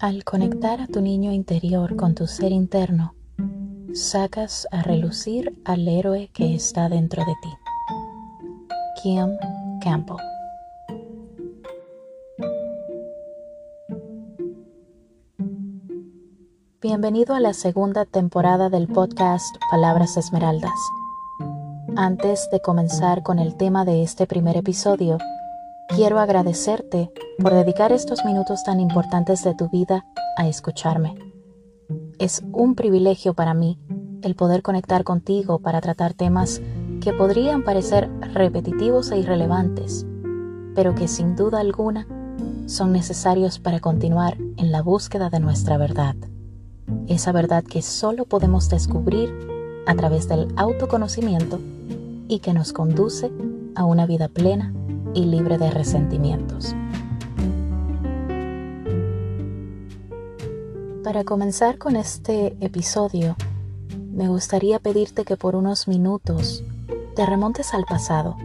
Al conectar a tu niño interior con tu ser interno, sacas a relucir al héroe que está dentro de ti. Kim Campbell Bienvenido a la segunda temporada del podcast Palabras Esmeraldas. Antes de comenzar con el tema de este primer episodio, quiero agradecerte por dedicar estos minutos tan importantes de tu vida a escucharme. Es un privilegio para mí el poder conectar contigo para tratar temas que podrían parecer repetitivos e irrelevantes, pero que sin duda alguna son necesarios para continuar en la búsqueda de nuestra verdad. Esa verdad que solo podemos descubrir a través del autoconocimiento y que nos conduce a una vida plena y libre de resentimientos. Para comenzar con este episodio, me gustaría pedirte que por unos minutos te remontes al pasado,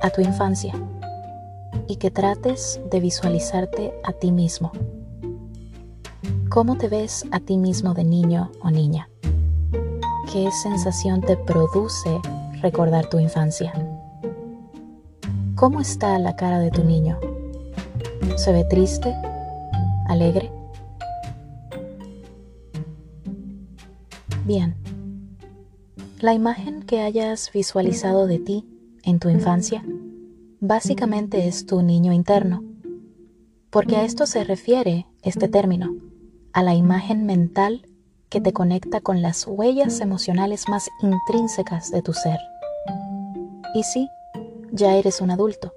a tu infancia, y que trates de visualizarte a ti mismo. ¿Cómo te ves a ti mismo de niño o niña? ¿Qué sensación te produce recordar tu infancia? ¿Cómo está la cara de tu niño? ¿Se ve triste? ¿Alegre? Bien. La imagen que hayas visualizado de ti en tu infancia básicamente es tu niño interno, porque a esto se refiere este término, a la imagen mental que te conecta con las huellas emocionales más intrínsecas de tu ser. Y sí, ya eres un adulto,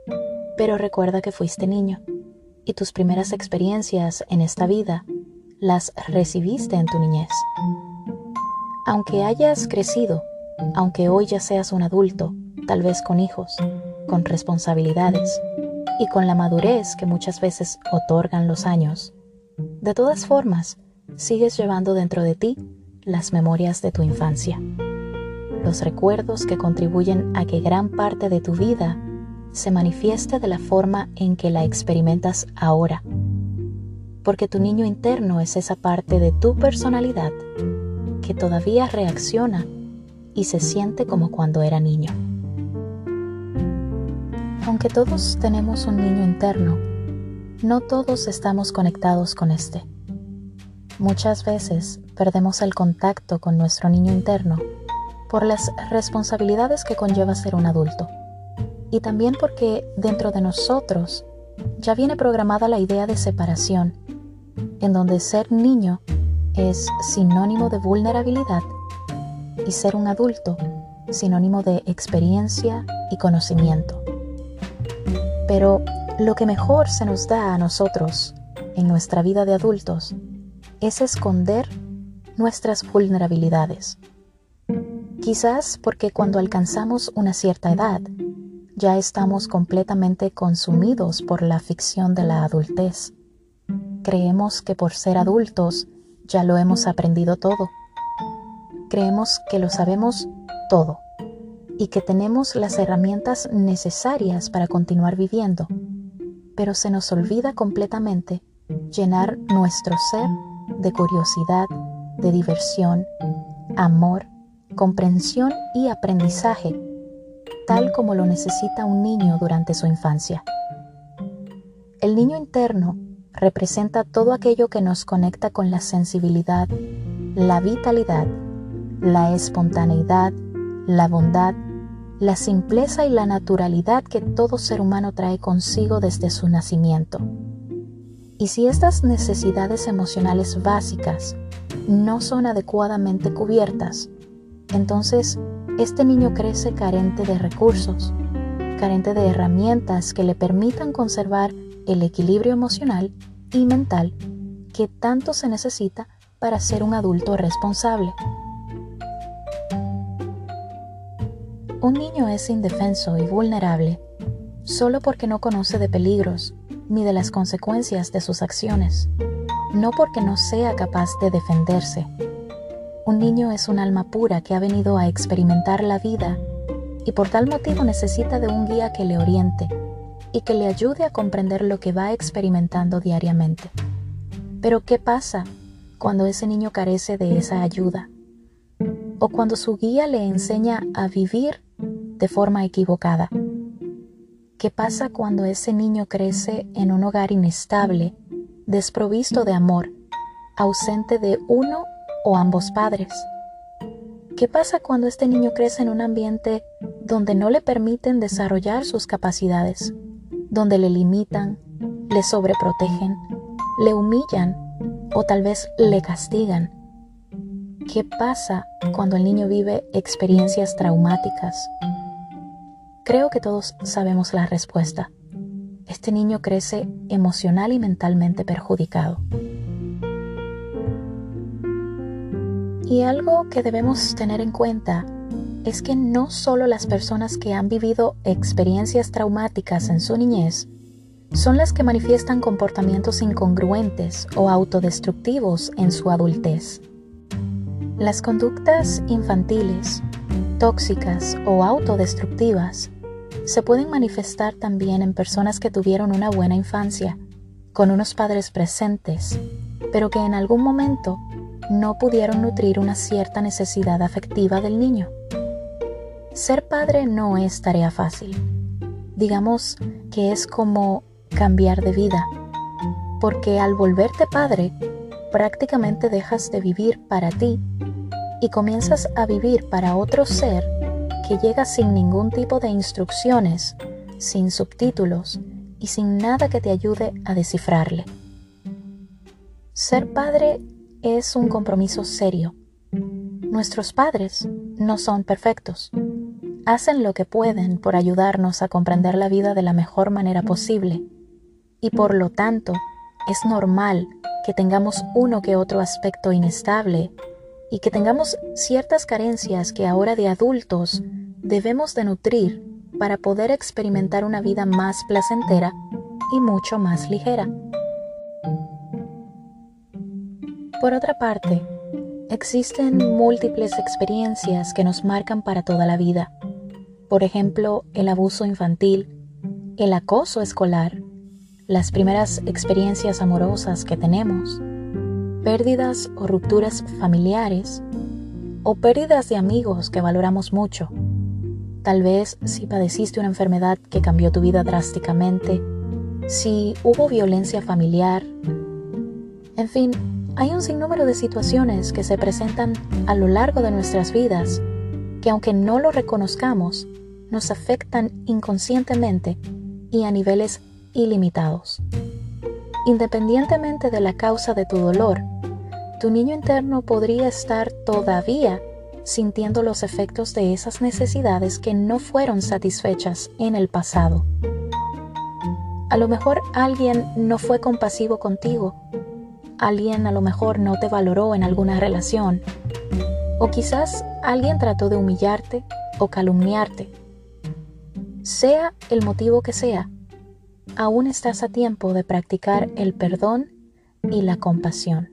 pero recuerda que fuiste niño y tus primeras experiencias en esta vida las recibiste en tu niñez. Aunque hayas crecido, aunque hoy ya seas un adulto, tal vez con hijos, con responsabilidades y con la madurez que muchas veces otorgan los años, de todas formas, sigues llevando dentro de ti las memorias de tu infancia los recuerdos que contribuyen a que gran parte de tu vida se manifieste de la forma en que la experimentas ahora. Porque tu niño interno es esa parte de tu personalidad que todavía reacciona y se siente como cuando era niño. Aunque todos tenemos un niño interno, no todos estamos conectados con este. Muchas veces perdemos el contacto con nuestro niño interno por las responsabilidades que conlleva ser un adulto y también porque dentro de nosotros ya viene programada la idea de separación, en donde ser niño es sinónimo de vulnerabilidad y ser un adulto sinónimo de experiencia y conocimiento. Pero lo que mejor se nos da a nosotros en nuestra vida de adultos es esconder nuestras vulnerabilidades Quizás porque cuando alcanzamos una cierta edad, ya estamos completamente consumidos por la ficción de la adultez. Creemos que por ser adultos ya lo hemos aprendido todo. Creemos que lo sabemos todo y que tenemos las herramientas necesarias para continuar viviendo, pero se nos olvida completamente llenar nuestro ser de curiosidad, de diversión, amor comprensión y aprendizaje, tal como lo necesita un niño durante su infancia. El niño interno representa todo aquello que nos conecta con la sensibilidad, la vitalidad, la espontaneidad, la bondad, la simpleza y la naturalidad que todo ser humano trae consigo desde su nacimiento. Y si estas necesidades emocionales básicas no son adecuadamente cubiertas, entonces este niño crece carente de recursos, carente de herramientas que le permitan conservar el equilibrio emocional y mental que tanto se necesita para ser un adulto responsable. Un niño es indefenso y vulnerable solo porque no conoce de peligros ni de las consecuencias de sus acciones, no porque no sea capaz de defenderse un niño es un alma pura que ha venido a experimentar la vida y por tal motivo necesita de un guía que le oriente y que le ayude a comprender lo que va experimentando diariamente. Pero ¿qué pasa cuando ese niño carece de esa ayuda? O cuando su guía le enseña a vivir de forma equivocada. ¿Qué pasa cuando ese niño crece en un hogar inestable, desprovisto de amor, ausente de uno o ambos padres? ¿Qué pasa cuando este niño crece en un ambiente donde no le permiten desarrollar sus capacidades, donde le limitan, le sobreprotegen, le humillan o tal vez le castigan? ¿Qué pasa cuando el niño vive experiencias traumáticas? Creo que todos sabemos la respuesta. Este niño crece emocional y mentalmente perjudicado. Y algo que debemos tener en cuenta es que no solo las personas que han vivido experiencias traumáticas en su niñez son las que manifiestan comportamientos incongruentes o autodestructivos en su adultez. Las conductas infantiles, tóxicas o autodestructivas se pueden manifestar también en personas que tuvieron una buena infancia, con unos padres presentes, pero que en algún momento no pudieron nutrir una cierta necesidad afectiva del niño. Ser padre no es tarea fácil. Digamos que es como cambiar de vida, porque al volverte padre, prácticamente dejas de vivir para ti y comienzas a vivir para otro ser que llega sin ningún tipo de instrucciones, sin subtítulos y sin nada que te ayude a descifrarle. Ser padre es un compromiso serio. Nuestros padres no son perfectos. Hacen lo que pueden por ayudarnos a comprender la vida de la mejor manera posible y por lo tanto es normal que tengamos uno que otro aspecto inestable y que tengamos ciertas carencias que ahora de adultos debemos de nutrir para poder experimentar una vida más placentera y mucho más ligera. Por otra parte, existen múltiples experiencias que nos marcan para toda la vida. Por ejemplo, el abuso infantil, el acoso escolar, las primeras experiencias amorosas que tenemos, pérdidas o rupturas familiares, o pérdidas de amigos que valoramos mucho. Tal vez si padeciste una enfermedad que cambió tu vida drásticamente, si hubo violencia familiar, en fin, hay un sinnúmero de situaciones que se presentan a lo largo de nuestras vidas que aunque no lo reconozcamos, nos afectan inconscientemente y a niveles ilimitados. Independientemente de la causa de tu dolor, tu niño interno podría estar todavía sintiendo los efectos de esas necesidades que no fueron satisfechas en el pasado. A lo mejor alguien no fue compasivo contigo alguien a lo mejor no te valoró en alguna relación, o quizás alguien trató de humillarte o calumniarte. Sea el motivo que sea, aún estás a tiempo de practicar el perdón y la compasión.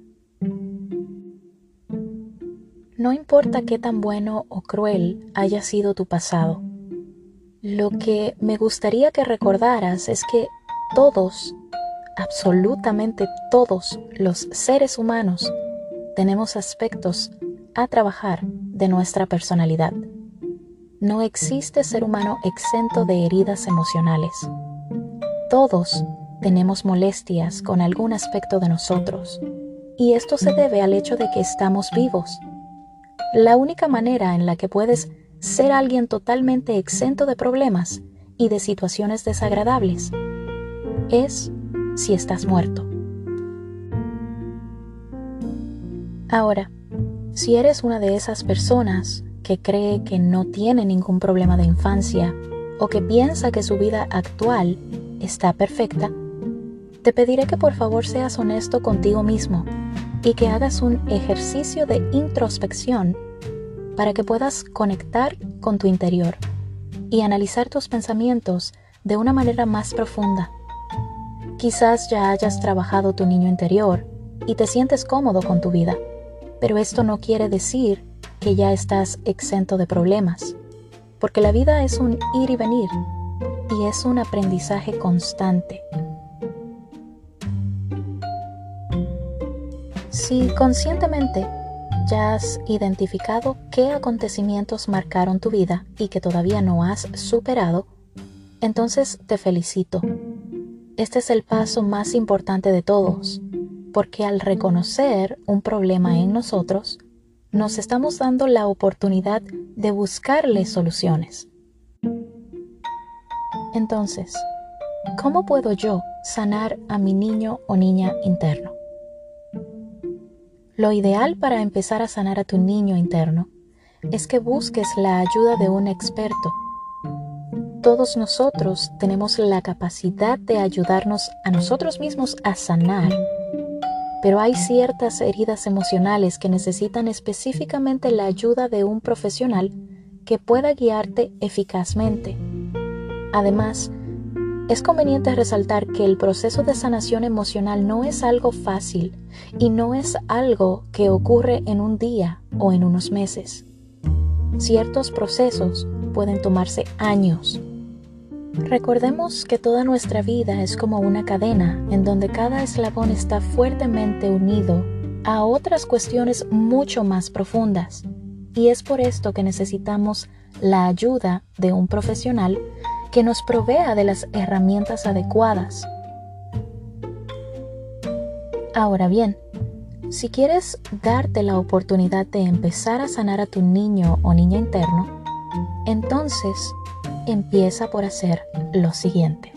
No importa qué tan bueno o cruel haya sido tu pasado, lo que me gustaría que recordaras es que todos absolutamente todos los seres humanos tenemos aspectos a trabajar de nuestra personalidad. No existe ser humano exento de heridas emocionales. Todos tenemos molestias con algún aspecto de nosotros, y esto se debe al hecho de que estamos vivos. La única manera en la que puedes ser alguien totalmente exento de problemas y de situaciones desagradables es si estás muerto. Ahora, si eres una de esas personas que cree que no tiene ningún problema de infancia o que piensa que su vida actual está perfecta, te pediré que por favor seas honesto contigo mismo y que hagas un ejercicio de introspección para que puedas conectar con tu interior y analizar tus pensamientos de una manera más profunda. Quizás ya hayas trabajado tu niño interior y te sientes cómodo con tu vida, pero esto no quiere decir que ya estás exento de problemas, porque la vida es un ir y venir y es un aprendizaje constante. Si conscientemente ya has identificado qué acontecimientos marcaron tu vida y que todavía no has superado, entonces te felicito. Este es el paso más importante de todos, porque al reconocer un problema en nosotros, nos estamos dando la oportunidad de buscarle soluciones. Entonces, ¿cómo puedo yo sanar a mi niño o niña interno? Lo ideal para empezar a sanar a tu niño interno es que busques la ayuda de un experto. Todos nosotros tenemos la capacidad de ayudarnos a nosotros mismos a sanar, pero hay ciertas heridas emocionales que necesitan específicamente la ayuda de un profesional que pueda guiarte eficazmente. Además, es conveniente resaltar que el proceso de sanación emocional no es algo fácil y no es algo que ocurre en un día o en unos meses. Ciertos procesos pueden tomarse años. Recordemos que toda nuestra vida es como una cadena en donde cada eslabón está fuertemente unido a otras cuestiones mucho más profundas. Y es por esto que necesitamos la ayuda de un profesional que nos provea de las herramientas adecuadas. Ahora bien, si quieres darte la oportunidad de empezar a sanar a tu niño o niña interno, entonces empieza por hacer lo siguiente.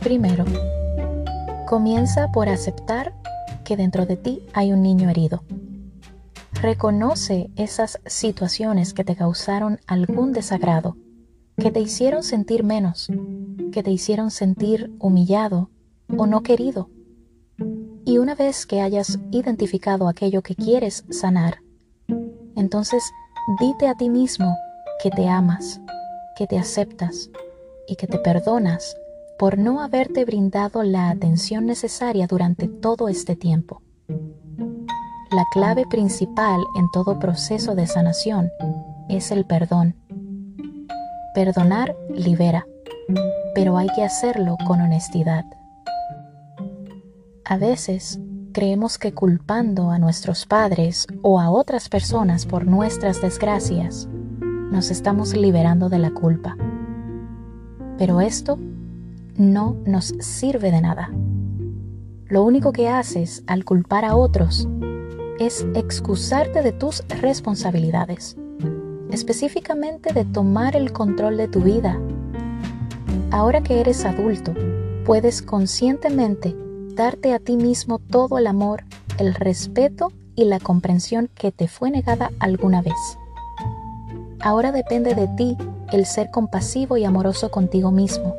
Primero, comienza por aceptar que dentro de ti hay un niño herido. Reconoce esas situaciones que te causaron algún desagrado, que te hicieron sentir menos, que te hicieron sentir humillado o no querido. Y una vez que hayas identificado aquello que quieres sanar, entonces dite a ti mismo que te amas, que te aceptas y que te perdonas por no haberte brindado la atención necesaria durante todo este tiempo. La clave principal en todo proceso de sanación es el perdón. Perdonar libera, pero hay que hacerlo con honestidad. A veces creemos que culpando a nuestros padres o a otras personas por nuestras desgracias, nos estamos liberando de la culpa. Pero esto no nos sirve de nada. Lo único que haces al culpar a otros es excusarte de tus responsabilidades, específicamente de tomar el control de tu vida. Ahora que eres adulto, puedes conscientemente darte a ti mismo todo el amor, el respeto y la comprensión que te fue negada alguna vez. Ahora depende de ti el ser compasivo y amoroso contigo mismo.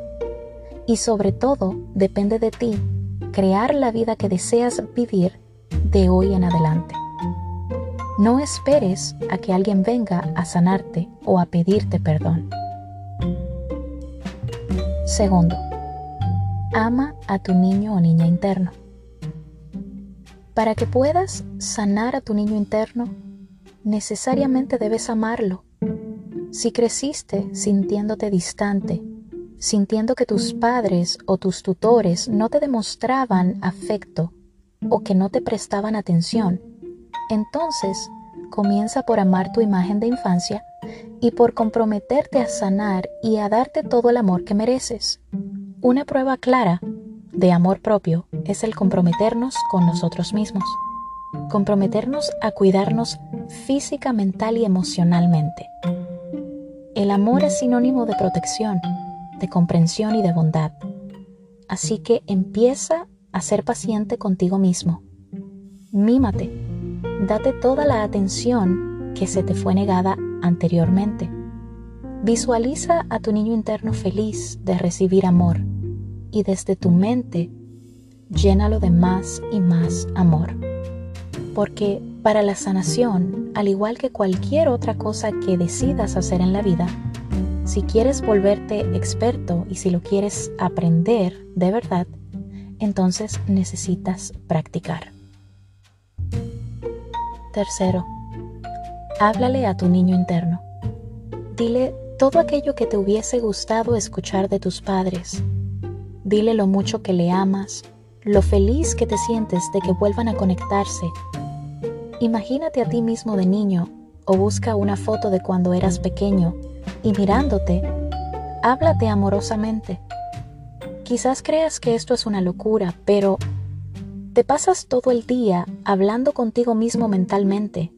Y sobre todo depende de ti crear la vida que deseas vivir de hoy en adelante. No esperes a que alguien venga a sanarte o a pedirte perdón. Segundo, ama a tu niño o niña interno. Para que puedas sanar a tu niño interno, necesariamente debes amarlo. Si creciste sintiéndote distante, sintiendo que tus padres o tus tutores no te demostraban afecto o que no te prestaban atención, entonces comienza por amar tu imagen de infancia y por comprometerte a sanar y a darte todo el amor que mereces. Una prueba clara de amor propio es el comprometernos con nosotros mismos, comprometernos a cuidarnos física, mental y emocionalmente. El amor es sinónimo de protección, de comprensión y de bondad. Así que empieza a ser paciente contigo mismo. Mímate. Date toda la atención que se te fue negada anteriormente. Visualiza a tu niño interno feliz de recibir amor y desde tu mente llénalo de más y más amor. Porque para la sanación, al igual que cualquier otra cosa que decidas hacer en la vida, si quieres volverte experto y si lo quieres aprender de verdad, entonces necesitas practicar. Tercero, háblale a tu niño interno. Dile todo aquello que te hubiese gustado escuchar de tus padres. Dile lo mucho que le amas, lo feliz que te sientes de que vuelvan a conectarse. Imagínate a ti mismo de niño o busca una foto de cuando eras pequeño y mirándote, háblate amorosamente. Quizás creas que esto es una locura, pero te pasas todo el día hablando contigo mismo mentalmente.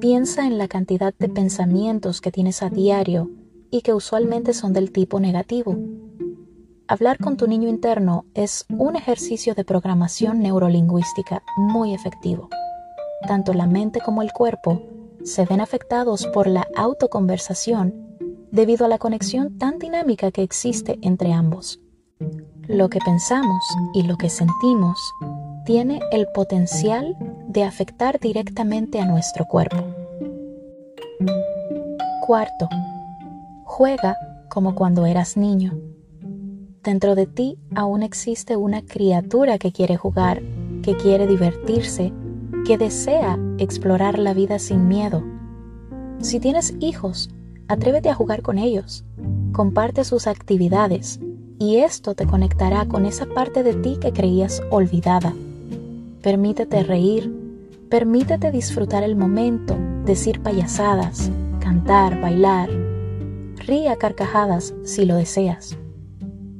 Piensa en la cantidad de pensamientos que tienes a diario y que usualmente son del tipo negativo. Hablar con tu niño interno es un ejercicio de programación neurolingüística muy efectivo. Tanto la mente como el cuerpo se ven afectados por la autoconversación debido a la conexión tan dinámica que existe entre ambos. Lo que pensamos y lo que sentimos tiene el potencial de afectar directamente a nuestro cuerpo. Cuarto, juega como cuando eras niño. Dentro de ti aún existe una criatura que quiere jugar, que quiere divertirse, que desea explorar la vida sin miedo. Si tienes hijos, atrévete a jugar con ellos, comparte sus actividades y esto te conectará con esa parte de ti que creías olvidada. Permítete reír, permítete disfrutar el momento, decir payasadas, cantar, bailar. Ríe a carcajadas si lo deseas.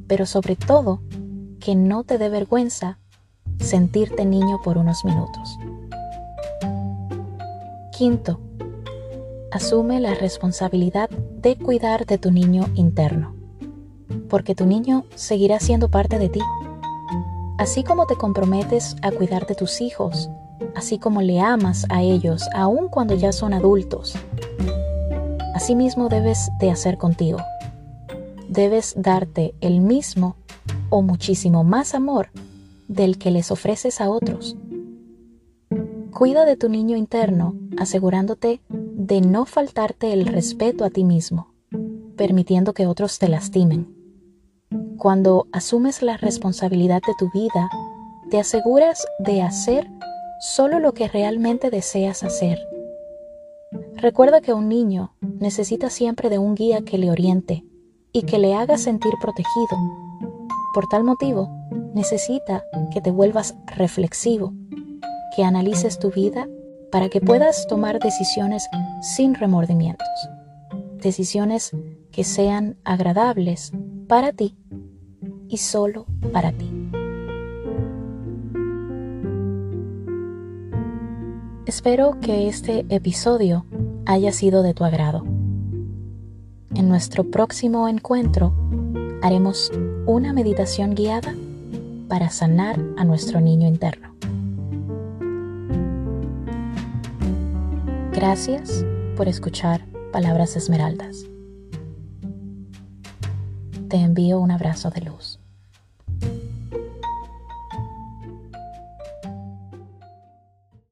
Pero sobre todo, que no te dé vergüenza sentirte niño por unos minutos. Quinto, asume la responsabilidad de cuidar de tu niño interno porque tu niño seguirá siendo parte de ti. Así como te comprometes a cuidar de tus hijos, así como le amas a ellos aun cuando ya son adultos, asimismo debes de hacer contigo. Debes darte el mismo o muchísimo más amor del que les ofreces a otros. Cuida de tu niño interno asegurándote de no faltarte el respeto a ti mismo, permitiendo que otros te lastimen. Cuando asumes la responsabilidad de tu vida, te aseguras de hacer solo lo que realmente deseas hacer. Recuerda que un niño necesita siempre de un guía que le oriente y que le haga sentir protegido. Por tal motivo, necesita que te vuelvas reflexivo, que analices tu vida para que puedas tomar decisiones sin remordimientos, decisiones que sean agradables para ti y solo para ti. Espero que este episodio haya sido de tu agrado. En nuestro próximo encuentro haremos una meditación guiada para sanar a nuestro niño interno. Gracias por escuchar Palabras Esmeraldas te envío un abrazo de luz.